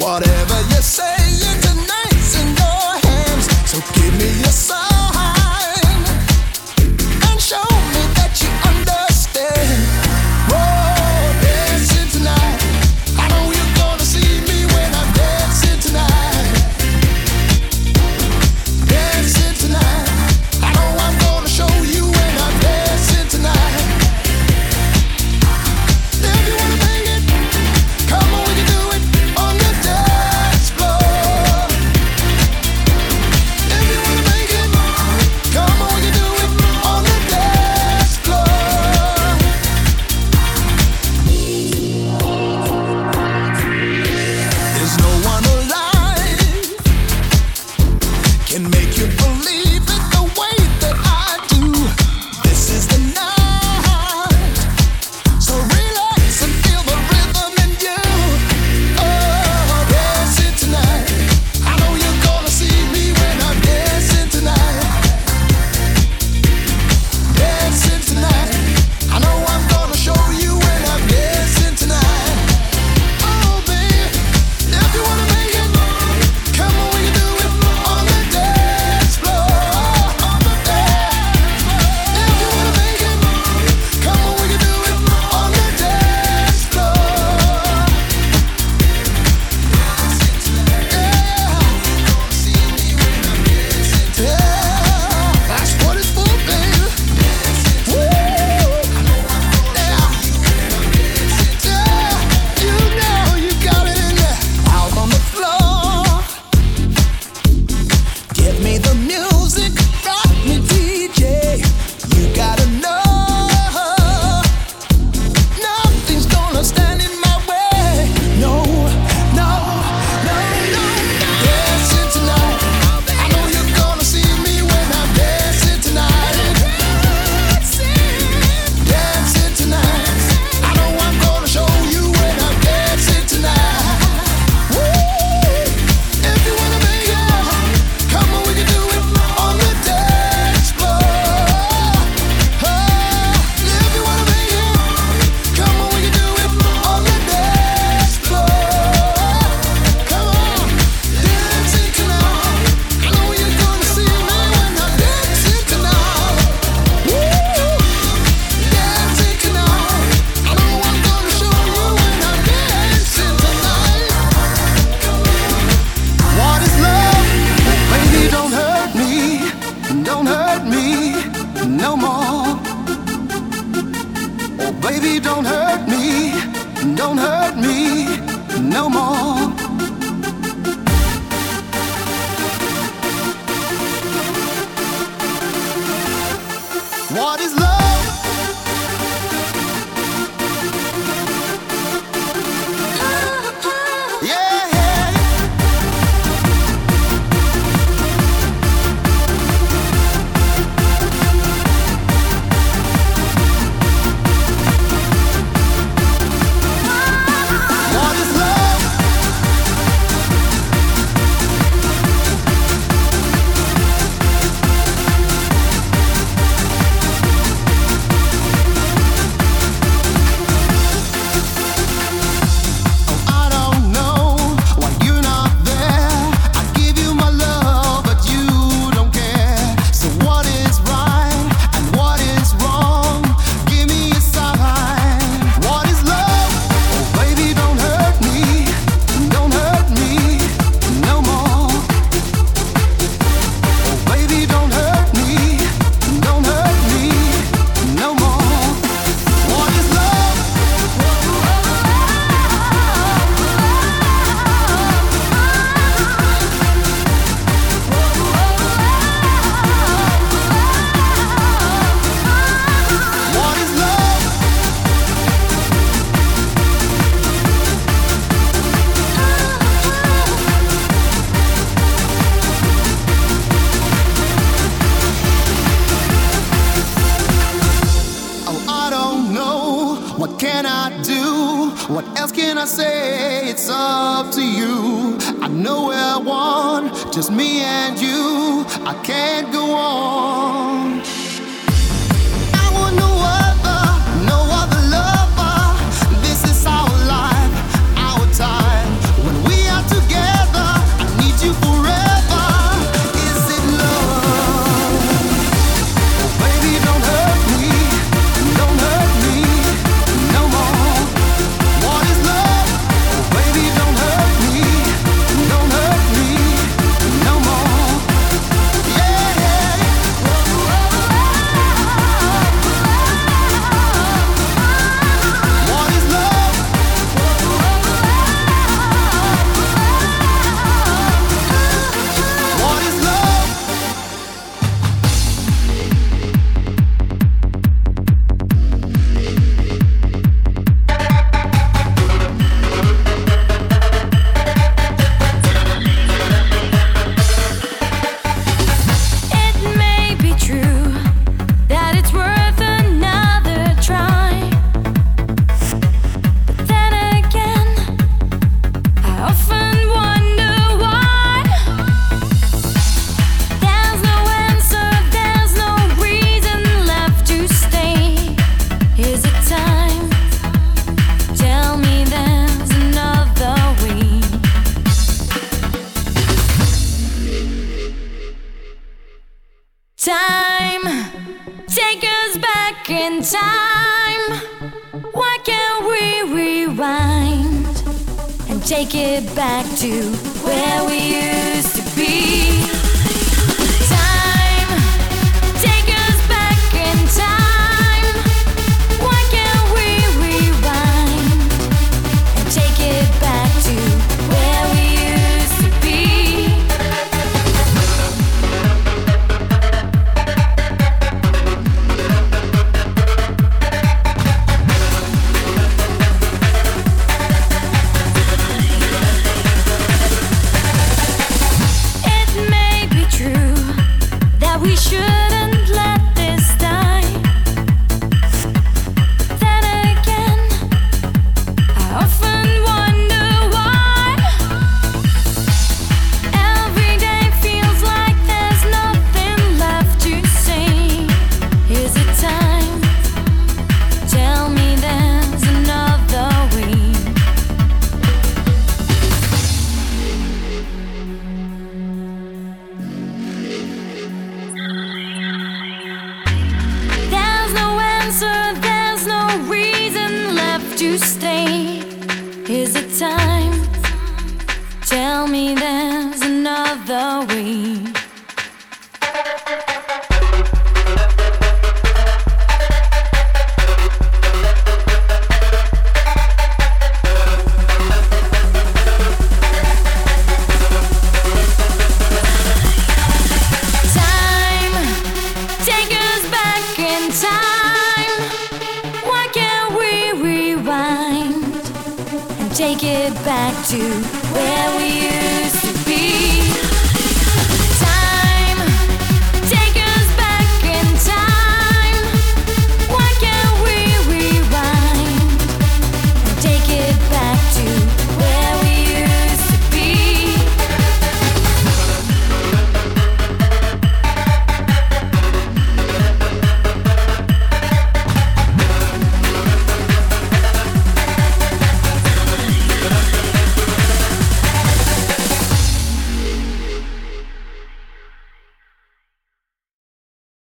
Whatever you say.